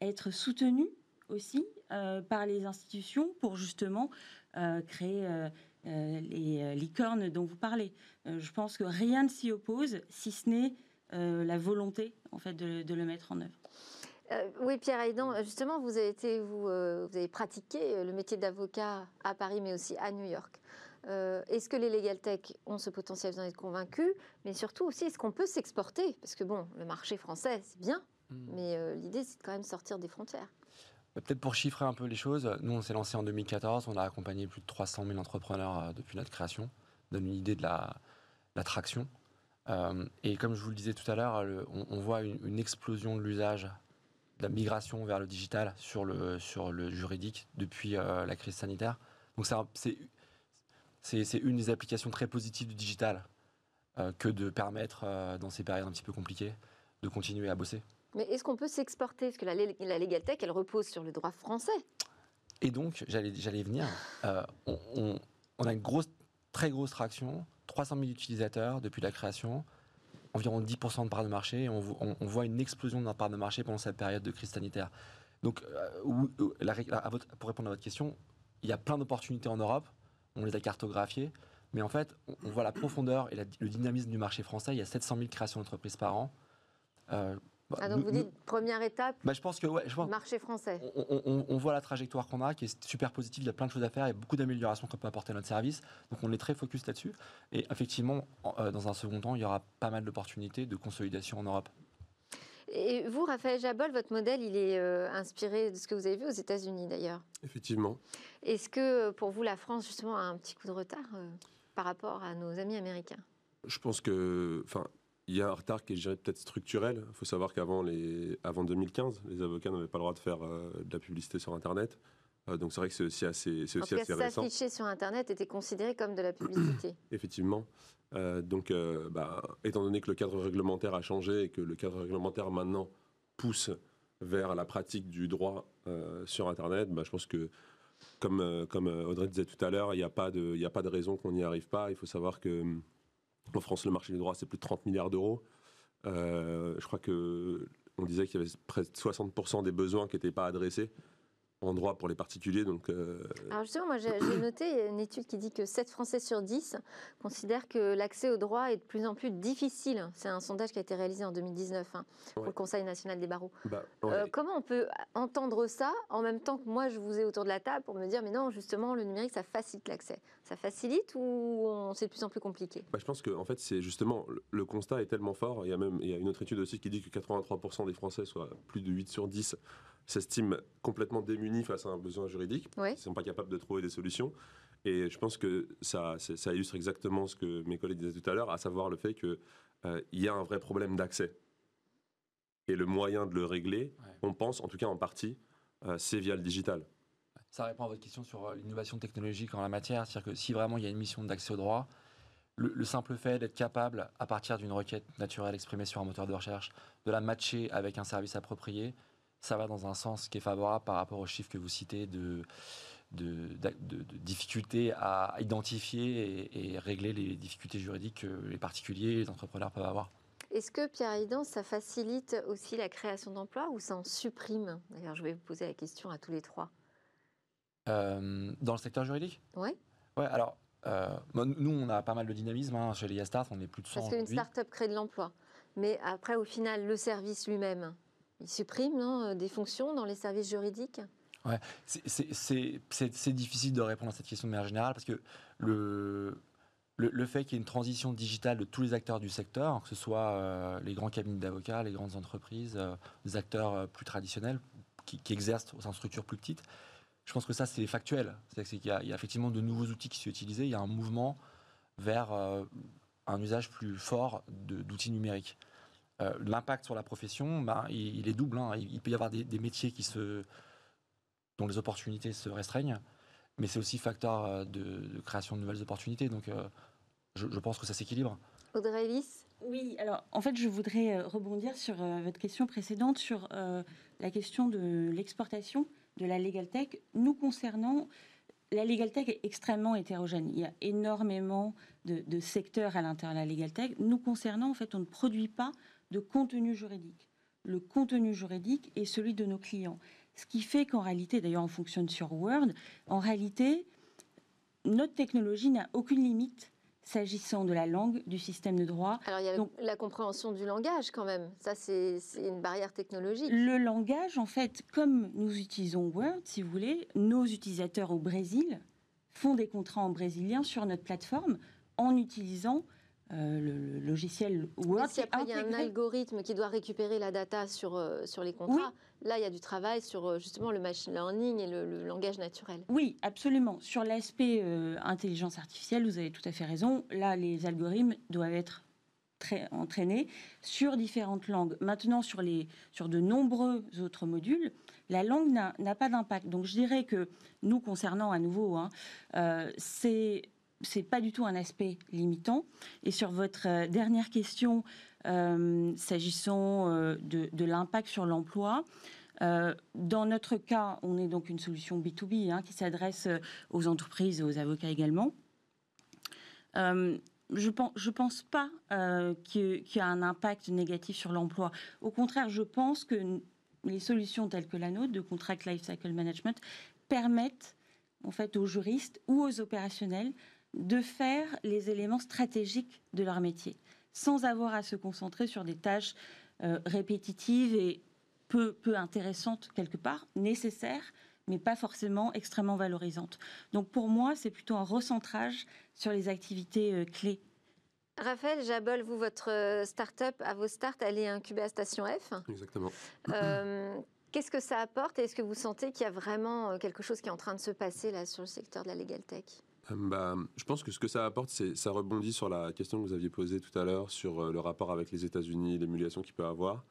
être soutenues aussi par les institutions pour justement euh, créer euh, euh, les licornes dont vous parlez. je pense que rien ne s'y oppose, si ce n'est la volonté en fait de, le mettre en œuvre. Euh, oui, Pierre Aidan, justement, vous avez, été, vous, euh, vous avez pratiqué le métier d'avocat à Paris, mais aussi à New York. est-ce que les Legal Tech ont ce potentiel, vous en êtes convaincu Mais surtout aussi, est-ce qu'on peut s'exporter? Parce que bon, le marché français, c'est bien, hmm. mais l'idée, c'est de quand même sortir des frontières. Bah, peut-être pour chiffrer un peu les choses, nous, on s'est lancé en 2014, on a accompagné plus de 300 000 entrepreneurs depuis notre création, donne une idée de la, traction. et comme je vous le disais tout à l'heure, on, voit une explosion de l'usage la migration vers le digital sur le, sur le juridique depuis euh, la crise sanitaire. Donc c'est une des applications très positives du digital euh, que de permettre, euh, dans ces périodes un petit peu compliquées, de continuer à bosser. Mais est-ce qu'on peut s'exporter? Parce que la, la elle repose sur le droit français. Et donc, j'allais venir, on, on, a une très grosse traction, 300 000 utilisateurs depuis la création environ 10% de part de marché. on, voit une explosion de la part de marché pendant cette période de crise sanitaire. Donc, euh, euh, pour répondre à votre question, il y a plein d'opportunités en Europe. On les a cartographiées. Mais en fait, on, voit la profondeur et le dynamisme du marché français. Il y a 700 000 créations d'entreprises par an. Euh, bah, ah, donc vous dites première étape, bah, je pense que, ouais, je pense, marché français. On, voit la trajectoire qu'on a, qui est super positive. Il y a plein de choses à faire, il y a beaucoup d'améliorations qu'on peut apporter à notre service. Donc on est très focus là-dessus. Et effectivement, euh, dans un second temps, il y aura pas mal d'opportunités de consolidation en Europe. Et vous, Raphaël Jabol, votre modèle, il est euh, inspiré de ce que vous avez vu aux États-Unis d'ailleurs Effectivement. Est-ce que pour vous, la France, justement, a un petit coup de retard euh, par rapport à nos amis américains? Je pense que. Enfin, il y a un retard qui est, peut-être structurel. Il faut savoir qu'avant les, avant 2015, les avocats n'avaient pas le droit de faire euh, de la publicité sur Internet. Euh, donc c'est vrai que c'est aussi assez, c'est aussi assez récent. S'afficher sur Internet était considéré comme de la publicité. Effectivement. Euh, donc, bah, étant donné que le cadre réglementaire a changé et que le cadre réglementaire maintenant pousse vers la pratique du droit sur Internet, bah, je pense que comme, comme Audrey disait tout à l'heure, il n'y a, pas de, a pas de raison qu'on n'y arrive pas. Il faut savoir que en France, le marché du droit, c'est plus de 30 milliards d'euros. Euh, je crois que on disait qu'il y avait près de 60% des besoins qui n'étaient pas adressés en droit pour les particuliers. Donc, euh, Alors justement, moi j'ai noté une étude qui dit que 7 Français sur 10 considèrent que l'accès au droit est de plus en plus difficile. C'est un sondage qui a été réalisé en 2019 hein, pour le Conseil national des barreaux. Bah, euh, comment on peut entendre ça en même temps que moi je vous ai autour de la table pour me dire mais non, justement, le numérique, ça facilite l'accès. Ça facilite ou c'est de plus en plus compliqué? Bah, Je pense que en fait, c'est justement, le constat est tellement fort. Il y, a même, il y a une autre étude aussi qui dit que 83% des Français, soit plus de 8 sur 10, s'estiment complètement démunis face à un besoin juridique. Ils ne sont pas capables de trouver des solutions. Et je pense que ça, ça illustre exactement ce que mes collègues disaient tout à l'heure, à savoir le fait qu'il euh, y a un vrai problème d'accès. Et le moyen de le régler, on pense, en tout cas en partie, euh, c'est via le digital. Ça répond à votre question sur euh, l'innovation technologique en la matière. C'est-à-dire que si vraiment il y a une mission d'accès au droit, le, le, simple fait d'être capable, à partir d'une requête naturelle exprimée sur un moteur de recherche, de la matcher avec un service approprié, ça va dans un sens qui est favorable par rapport aux chiffres que vous citez de, de, difficultés à identifier et, régler les difficultés juridiques que les particuliers et les entrepreneurs peuvent avoir. Est-ce que, Pierre Aidan, ça facilite aussi la création d'emplois ou ça en supprime? D'ailleurs, je vais vous poser la question à tous les trois. Euh, dans le secteur juridique? Oui. Ouais, alors, euh, nous, on a pas mal de dynamisme. Hein, chez les Start, on est plus de 100 Parce qu'une start-up crée de l'emploi. Mais après, au final, le service lui-même, il supprime euh, des fonctions dans les services juridiques Ouais, c'est difficile de répondre à cette question de manière générale parce que le, le, fait qu'il y ait une transition digitale de tous les acteurs du secteur, que ce soit euh, les grands cabinets d'avocats, les grandes entreprises, euh, les acteurs plus traditionnels qui, exercent au sein structures plus petites, je pense que ça c'est factuel. C'est qu'il y, a effectivement de nouveaux outils qui sont utilisés, il y a un mouvement vers un usage plus fort d'outils numériques. Euh, l'impact sur la profession, bah, il, est double. Hein. Il, peut y avoir des, métiers qui se, dont les opportunités se restreignent, mais c'est aussi facteur euh, de, création de nouvelles opportunités. Donc, euh, je, pense que ça s'équilibre. Audrey Ellis? Oui, alors en fait, je voudrais rebondir sur votre question précédente sur la question de l'exportation de la Legal Tech. Nous concernant, la Legal Tech est extrêmement hétérogène. Il y a énormément de, de secteurs à l'intérieur de la Legal Tech. Nous concernant, en fait, on ne produit pas de contenu juridique. Le contenu juridique est celui de nos clients. Ce qui fait qu'en réalité, d'ailleurs on fonctionne sur Word, en réalité, notre technologie n'a aucune limite s'agissant de la langue, du système de droit. Alors il y a la compréhension du langage quand même, ça c'est une barrière technologique. Le langage, en fait, comme nous utilisons Word, si vous voulez, nos utilisateurs au Brésil font des contrats en brésilien sur notre plateforme en utilisant euh, le, logiciel Word. Si il y a un algorithme qui doit récupérer la data sur, euh, sur les contrats, là, il y a du travail sur euh, justement le machine learning et le, langage naturel. Oui, absolument. Sur l'aspect intelligence artificielle, vous avez tout à fait raison. Là, les algorithmes doivent être très entraînés sur différentes langues. Maintenant, sur, les, sur de nombreux autres modules, la langue n'a pas d'impact. Donc, je dirais que nous, concernant à nouveau, hein, c'est c'est pas du tout un aspect limitant. Et sur votre euh, dernière question, euh, s'agissant euh, de, l'impact sur l'emploi, dans notre cas, on est donc une solution B2B hein, qui s'adresse aux entreprises et aux avocats également. je pense, pense pas qu'il y a un impact négatif sur l'emploi. Au contraire, je pense que les solutions telles que la nôtre de Contract Lifecycle Management permettent en fait aux juristes ou aux opérationnels de faire les éléments stratégiques de leur métier, sans avoir à se concentrer sur des tâches euh, répétitives et peu, peu intéressantes quelque part, nécessaires, mais pas forcément extrêmement valorisantes. Donc pour moi, c'est plutôt un recentrage sur les activités euh, clés. Raphaël Jabol, vous, votre euh, start-up, à vos starts, elle est incubée à Station F. Exactement. Qu'est-ce que ça apporte et est-ce que vous sentez qu'il y a vraiment quelque chose qui est en train de se passer là sur le secteur de la legal tech? Bah, je pense que ce que ça apporte, c'est ça rebondit sur la question que vous aviez posée tout à l'heure sur euh, le rapport avec les États-Unis, l'émulation qu'il peut avoir.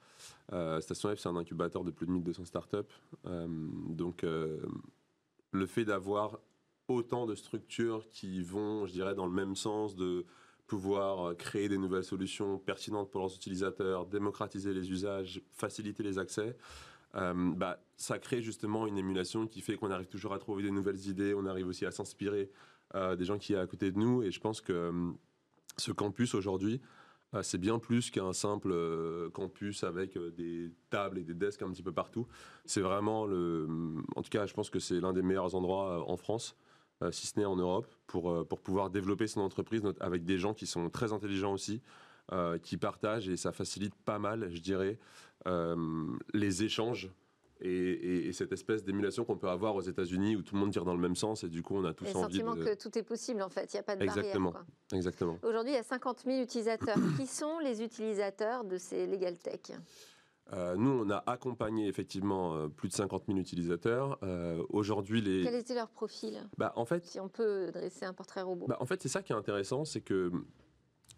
Euh, Station F, c'est un incubateur de plus de 1200 startups. Euh, donc, le fait d'avoir autant de structures qui vont, je dirais, dans le même sens de pouvoir créer des nouvelles solutions pertinentes pour leurs utilisateurs, démocratiser les usages, faciliter les accès, bah, ça crée justement une émulation qui fait qu'on arrive toujours à trouver des nouvelles idées, on arrive aussi à s'inspirer euh, des gens qui sont à côté de nous. Et je pense que euh, ce campus aujourd'hui, euh, c'est bien plus qu'un simple campus avec des tables et des desks un petit peu partout. C'est vraiment le. En tout cas, je pense que c'est l'un des meilleurs endroits en France, si ce n'est en Europe, pour, pour pouvoir développer son entreprise avec des gens qui sont très intelligents aussi, qui partagent et ça facilite pas mal, je dirais, les échanges et, cette espèce d'émulation qu'on peut avoir aux États-Unis où tout le monde tire dans le même sens et du coup on a tous et envie sentiment que tout est possible en fait, il n'y a pas de Exactement. barrière. Exactement. Aujourd'hui, il y a 50 000 utilisateurs. Qui sont les utilisateurs de ces Legal Tech? Euh, nous, on a accompagné effectivement euh, plus de 50 000 utilisateurs. Euh, aujourd'hui, les. Quel était leur profil? Bah, en fait, Si on peut dresser un portrait robot. Bah, en fait, c'est ça qui est intéressant, c'est que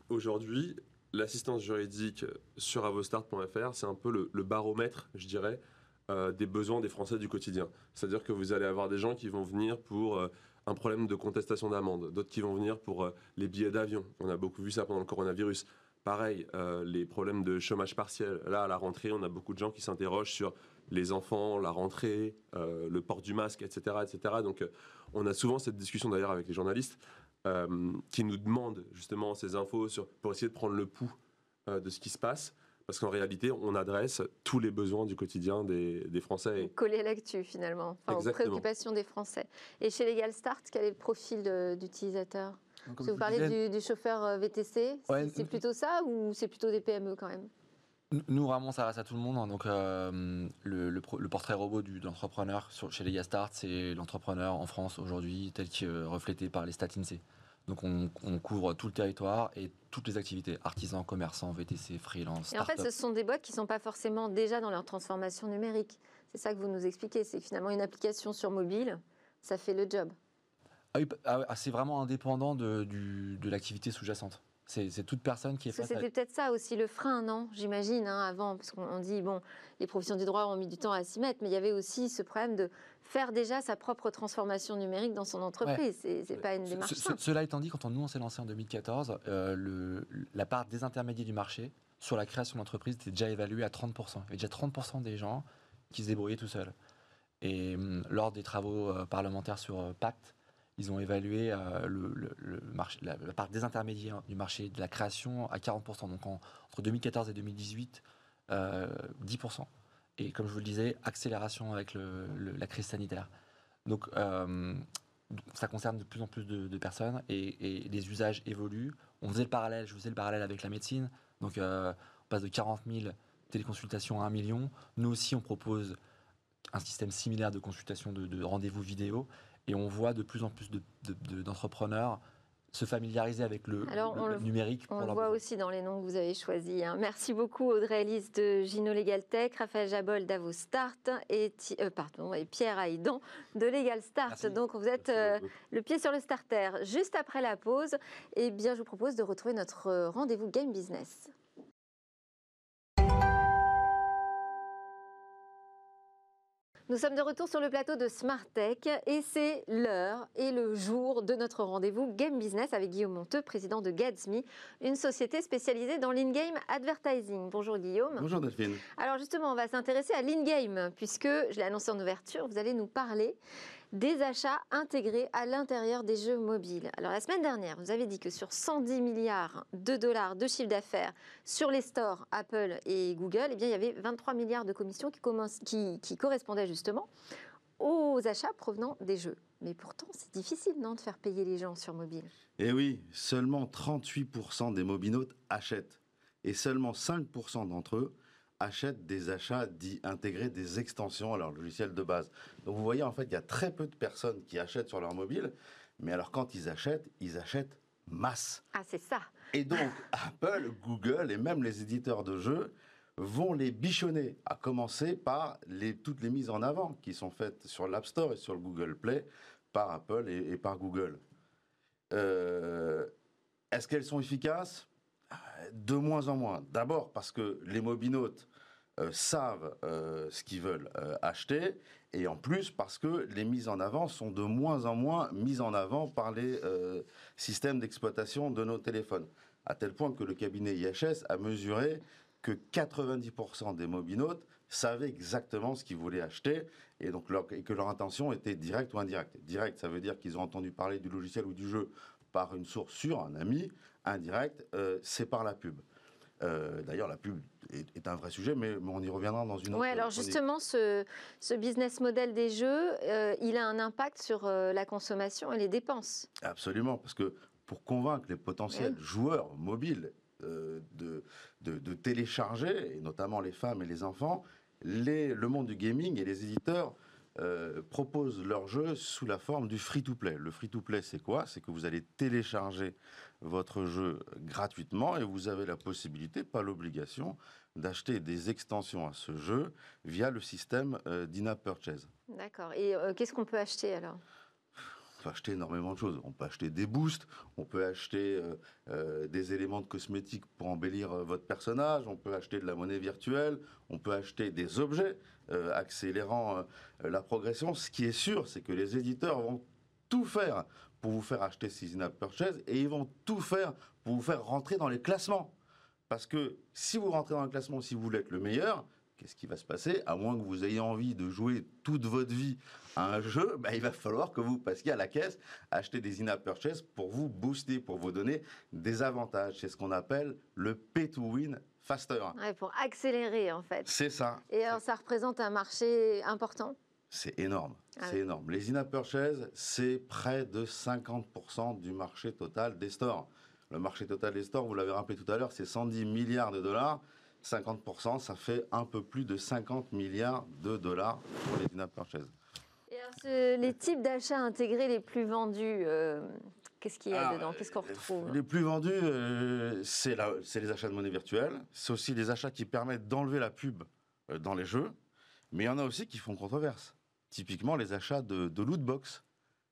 aujourd'hui, l'assistance juridique sur avostart.fr, c'est un peu le, le, baromètre, je dirais, euh, des besoins des Français du quotidien. C'est-à-dire que vous allez avoir des gens qui vont venir pour euh, un problème de contestation d'amende, d'autres qui vont venir pour euh, les billets d'avion. On a beaucoup vu ça pendant le coronavirus. Pareil, les problèmes de chômage partiel. Là, à la rentrée, on a beaucoup de gens qui s'interrogent sur les enfants, la rentrée, le port du masque, etc. etc. Donc, on a souvent cette discussion d'ailleurs avec les journalistes qui nous demandent justement ces infos pour essayer de prendre le pouls de ce qui se passe. Parce qu'en réalité, on adresse tous les besoins du quotidien des, Français. Coller l'actu finalement, enfin, aux préoccupations des Français. Et chez Legal Start, quel est le profil d'utilisateur Vous parlez du, chauffeur euh, VTC, c'est plutôt ça ou c'est plutôt des PME quand même? Nous, vraiment, ça reste à tout le monde. Hein. Donc, euh, le, portrait robot du, de l'entrepreneur chez Legal Start, c'est l'entrepreneur en France aujourd'hui, tel que euh, reflété par les stats INSEE. Donc on, couvre tout le territoire et toutes les activités, artisans, commerçants, VTC, freelance. Et en fait, ce sont des boîtes qui ne sont pas forcément déjà dans leur transformation numérique. C'est ça que vous nous expliquez, c'est finalement une application sur mobile, ça fait le job. Ah oui, ah ah, c'est vraiment indépendant de, de l'activité sous-jacente. C'est toute personne qui est face C'était peut-être ça aussi le frein, non? J'imagine, hein, avant, parce qu'on dit, bon, les professions du droit ont mis du temps à s'y mettre, mais il y avait aussi ce problème de faire déjà sa propre transformation numérique dans son entreprise. Ce C'est pas une démarche Cela étant dit, quand on, nous, on s'est lancé en 2014, euh, le, la part des intermédiaires du marché sur la création d'entreprise était déjà évaluée à 30%. Il y avait déjà 30% des gens qui se débrouillaient tout seuls. Et hum, lors des travaux euh, parlementaires sur euh, Pacte, ils ont évalué euh, la, part des intermédiaires du marché de la création à 40%. Donc entre 2014 et 2018, 10%. Euh, et comme je vous le disais, accélération avec la crise sanitaire. Donc euh, ça concerne de plus en plus de, personnes et, les usages évoluent. On faisait le parallèle, je faisais le parallèle avec la médecine. Donc, on passe de 40 000 téléconsultations à 1 million. Nous aussi, on propose un système similaire de consultation de, rendez-vous vidéo et on voit de plus en plus d'entrepreneurs se familiariser avec le, numérique. on le voit aussi dans les noms que vous avez choisis. Hein. Merci beaucoup Audrey Elise de Gino Legal Tech, Raphaël Jabol d'Avo Start et, euh, pardon, et Pierre Haïdon de Legal Start. Donc vous êtes euh, le pied sur le starter. Juste après la pause, eh bien, je vous propose de retrouver notre euh, rendez-vous Game Business. Nous sommes de retour sur le plateau de Smart Tech et c'est l'heure et le jour de notre rendez-vous Game Business avec Guillaume Monteux, président de Gadsme, une société spécialisée dans l'in-game advertising. Bonjour Guillaume. Bonjour Delphine. Alors justement, on va s'intéresser à l'in-game puisque, je l'ai annoncé en ouverture, vous allez nous parler des achats intégrés à l'intérieur des jeux mobiles. Alors la semaine dernière, vous avez dit que sur 110 milliards de dollars de chiffre d'affaires sur les stores Apple et Google, eh bien, il y avait 23 milliards de commissions qui, correspondaient justement aux achats provenant des jeux. Mais pourtant, c'est difficile, non, de faire payer les gens sur mobile Eh oui, seulement 38% des mobinautes achètent. Et seulement 5% d'entre eux achètent des achats dits intégrés, des extensions à leur logiciel de base. Donc vous voyez, en fait, il y a très peu de personnes qui achètent sur leur mobile, mais alors quand ils achètent, ils achètent masse. Ah, c'est ça. Et donc, Apple, Google et même les éditeurs de jeux vont les bichonner, à commencer par les, toutes les mises en avant qui sont faites sur l'App Store et sur le Google Play par Apple et, par Google. Euh, est-ce qu'elles sont efficaces? De moins en moins. D'abord parce que les mobinautes euh, savent euh, ce qu'ils veulent euh, acheter, et en plus parce que les mises en avant sont de moins en moins mises en avant par les systèmes d'exploitation de nos téléphones. À tel point que le cabinet IHS a mesuré que 90% des mobinautes savaient exactement ce qu'ils voulaient acheter et donc et que leur intention était directe ou indirecte. Direct, ça veut dire qu'ils ont entendu parler du logiciel ou du jeu par une source sûre, un ami, indirect, euh, c'est par la pub. Euh, d'ailleurs, la pub est, un vrai sujet, mais, on y reviendra dans une autre. Oui, alors justement, ce, business model des jeux, euh, il a un impact sur la consommation et les dépenses. Absolument, parce que pour convaincre les potentiels joueurs mobiles de, de, télécharger, et notamment les femmes et les enfants, les, le monde du gaming et les éditeurs proposent leurs jeux sous la forme du free-to-play. Le free-to-play, c'est quoi? C'est que vous allez télécharger votre jeu gratuitement et vous avez la possibilité, pas l'obligation, d'acheter des extensions à ce jeu via le système euh, d'in-app purchase. D'accord. Et euh, qu'est-ce qu'on peut acheter alors? Peut acheter énormément de choses. On peut acheter des boosts, on peut acheter euh, des éléments de cosmétiques pour embellir votre personnage, on peut acheter de la monnaie virtuelle, on peut acheter des objets accélérant la progression. Ce qui est sûr, c'est que les éditeurs vont tout faire pour vous faire acheter ces in-app purchase et ils vont tout faire pour vous faire rentrer dans les classements. Parce que si vous rentrez dans le classement, si vous voulez être le meilleur, qu'est-ce qui va se passer? À moins que vous ayez envie de jouer toute votre vie à un jeu, bah, il va falloir que vous passiez à la caisse, acheter des in-app purchase pour vous booster, pour vous donner des avantages. C'est ce qu'on appelle le pay to win faster. pour accélérer en fait. C'est ça. Et alors ça représente un marché important? C'est énorme. Ah c'est énorme. Les in-app purchases, c'est près de 50% du marché total des stores. Le marché total des stores, vous l'avez rappelé tout à l'heure, c'est 110 milliards de dollars. 50%, ça fait un peu plus de 50 milliards de dollars pour les in-app purchases. Et les types d'achats intégrés les plus vendus, euh, qu'est-ce qu'il y a dedans? Qu'est-ce qu'on retrouve? Les plus vendus, euh, c'est les achats de monnaie virtuelle. C'est aussi les achats qui permettent d'enlever la pub euh, dans les jeux. Mais il y en a aussi qui font controverse. Typiquement les achats de, de loot box.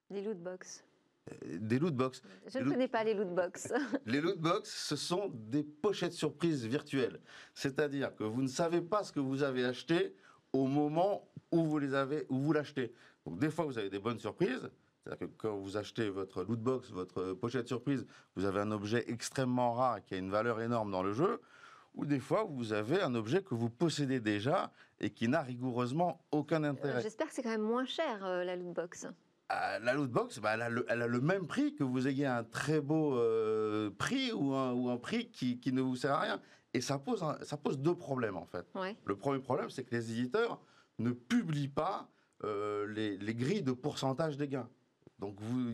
Les loot box. Euh, des loot box. Je ne connais pas les loot box. les loot box, ce sont des pochettes surprises virtuelles. C'est-à-dire que vous ne savez pas ce que vous avez acheté au moment où vous les avez, où vous l'achetez. Donc des fois vous avez des bonnes surprises. C'est-à-dire que quand vous achetez votre loot box, votre pochette surprise, vous avez un objet extrêmement rare qui a une valeur énorme dans le jeu ou des fois vous avez un objet que vous possédez déjà et qui n'a rigoureusement aucun euh, intérêt. J'espère que c'est quand même moins cher euh, la loot box. La loot box, bah, elle, a le, même prix que vous ayez un très beau euh, prix ou un, ou un prix qui, qui, ne vous sert à rien. Et ça pose, ça pose deux problèmes en fait. Le premier problème, c'est que les éditeurs ne publient pas les, les, grilles de pourcentage des gains. Donc vous,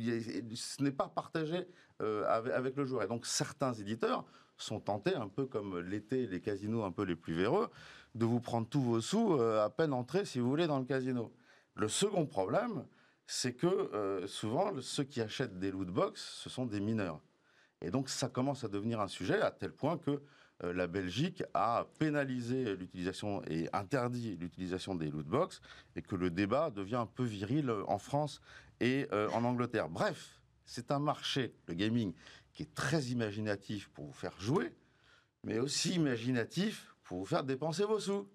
ce n'est pas partagé euh, avec, le joueur. Et donc certains éditeurs sont tentés, un peu comme l'été, les casinos un peu les plus véreux, de vous prendre tous vos sous euh, à peine entrés, si vous voulez, dans le casino. Le second problème, c'est que euh, souvent, ceux qui achètent des loot box, ce sont des mineurs. Et donc ça commence à devenir un sujet à tel point que euh, la Belgique a pénalisé l'utilisation et interdit l'utilisation des loot box et que le débat devient un peu viril en France et euh, en Angleterre. Bref, c'est un marché, le gaming, qui est très imaginatif pour vous faire jouer, mais aussi imaginatif pour vous faire dépenser vos sous.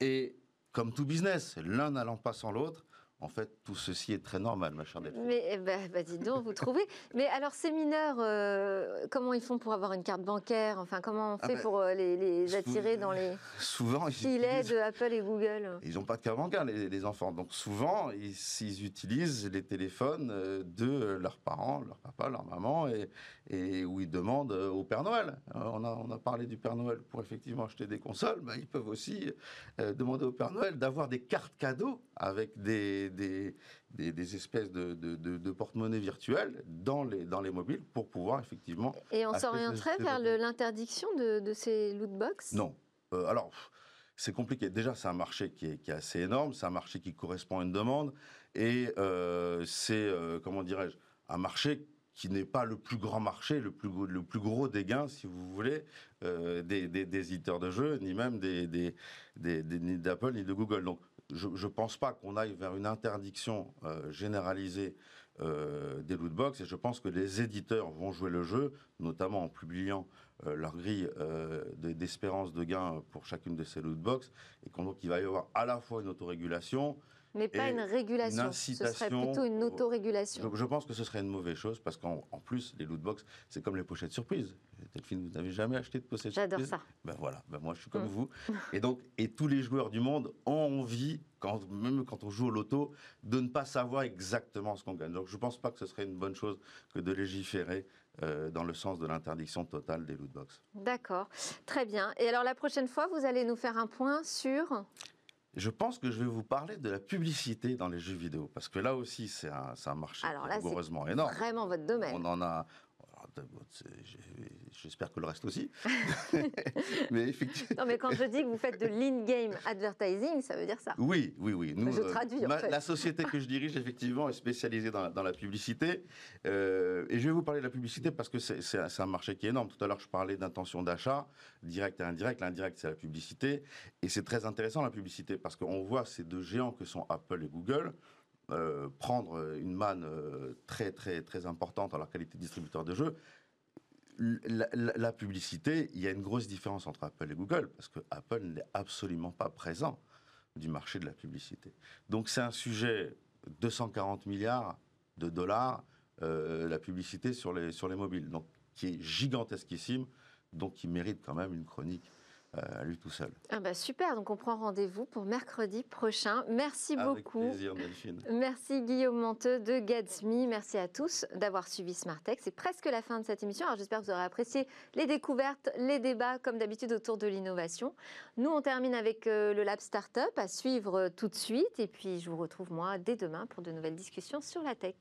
Et comme tout business, l'un n'allant pas sans l'autre, en fait, tout ceci est très normal, ma chère Delphine. Mais eh ben, bah, dis donc, vous trouvez. Mais alors, ces mineurs, euh, comment ils font pour avoir une carte bancaire? Enfin, comment on ah fait ben, pour euh, les, attirer dans les souvent filets de Apple et Google Ils n'ont pas de carte bancaire, les, enfants. Donc, souvent, ils, utilisent les téléphones euh, de leurs parents, leur papa, leur maman, et, et où ils demandent au Père Noël. On a, on a parlé du Père Noël pour effectivement acheter des consoles. mais ils peuvent aussi demander au Père Noël d'avoir des cartes cadeaux avec des des, des, espèces de, de, porte-monnaie virtuelles dans les, dans les mobiles pour pouvoir effectivement. Et on s'orienterait vers l'interdiction de, ces loot box? Non. Euh, alors. C'est compliqué. Déjà, c'est un marché qui est, qui est assez énorme, c'est un marché qui correspond à une demande, et euh, c'est, euh, comment dirais-je, un marché qui n'est pas le plus grand marché, le plus, le plus gros des gains, si vous voulez, des, des, éditeurs de jeux, ni même des, d'Apple ni de Google. Donc, je ne pense pas qu'on aille vers une interdiction euh, généralisée euh, des loot box et je pense que les éditeurs vont jouer le jeu, notamment en publiant euh, leur grille d'espérance de gain pour chacune de ces loot box et donc il va y avoir à la fois une autorégulation mais pas une régulation. ce serait plutôt une autorégulation. Je, je pense que ce serait une mauvaise chose parce qu'en plus, les loot box, c'est comme les pochettes surprises. Delphine, vous n'avez jamais acheté de pochettes J'adore ça. Ben voilà, ben moi je suis comme mm. vous. Et donc, et tous les joueurs du monde ont envie, quand, même quand on joue au loto, de ne pas savoir exactement ce qu'on gagne. Donc je ne pense pas que ce serait une bonne chose que de légiférer euh, dans le sens de l'interdiction totale des loot box. D'accord, très bien. Et alors la prochaine fois, vous allez nous faire un point sur je pense que je vais vous parler de la publicité dans les jeux vidéo, parce que là aussi, c'est un, un, marché Alors là, énorme. Vraiment votre domaine. On en a, J'espère que le reste aussi. mais effectivement. Non, mais quand je dis que vous faites de l'in-game advertising, ça veut dire ça. Oui, oui, oui. Nous, je euh, traduis. La société que je dirige, effectivement, est spécialisée dans, la publicité. Euh, et je vais vous parler de la publicité parce que c'est un marché qui est énorme. Tout à l'heure, je parlais d'intention d'achat, direct et indirect. L'indirect, c'est la publicité. Et c'est très intéressant, la publicité, parce qu'on voit ces deux géants que sont Apple et Google euh, prendre une manne euh, très très très importante en leur qualité de distributeur de jeux. La, publicité, il y a une grosse différence entre Apple et Google parce que Apple n'est absolument pas présent du marché de la publicité. Donc c'est un sujet 240 milliards de dollars euh, la publicité sur les sur les mobiles, donc qui est gigantesquissime, donc qui mérite quand même une chronique à lui tout seul. Ah bah super, donc on prend rendez-vous pour mercredi prochain. Merci Avec beaucoup. Plaisir, Delphine. Merci Guillaume Monteux de Gatsby. Merci à tous d'avoir suivi Smartech. C'est presque la fin de cette émission. Alors j'espère que vous aurez apprécié les découvertes, les débats, comme d'habitude autour de l'innovation. Nous, on termine avec euh, le Lab Startup à suivre tout de suite. Et puis je vous retrouve moi dès demain pour de nouvelles discussions sur la tech.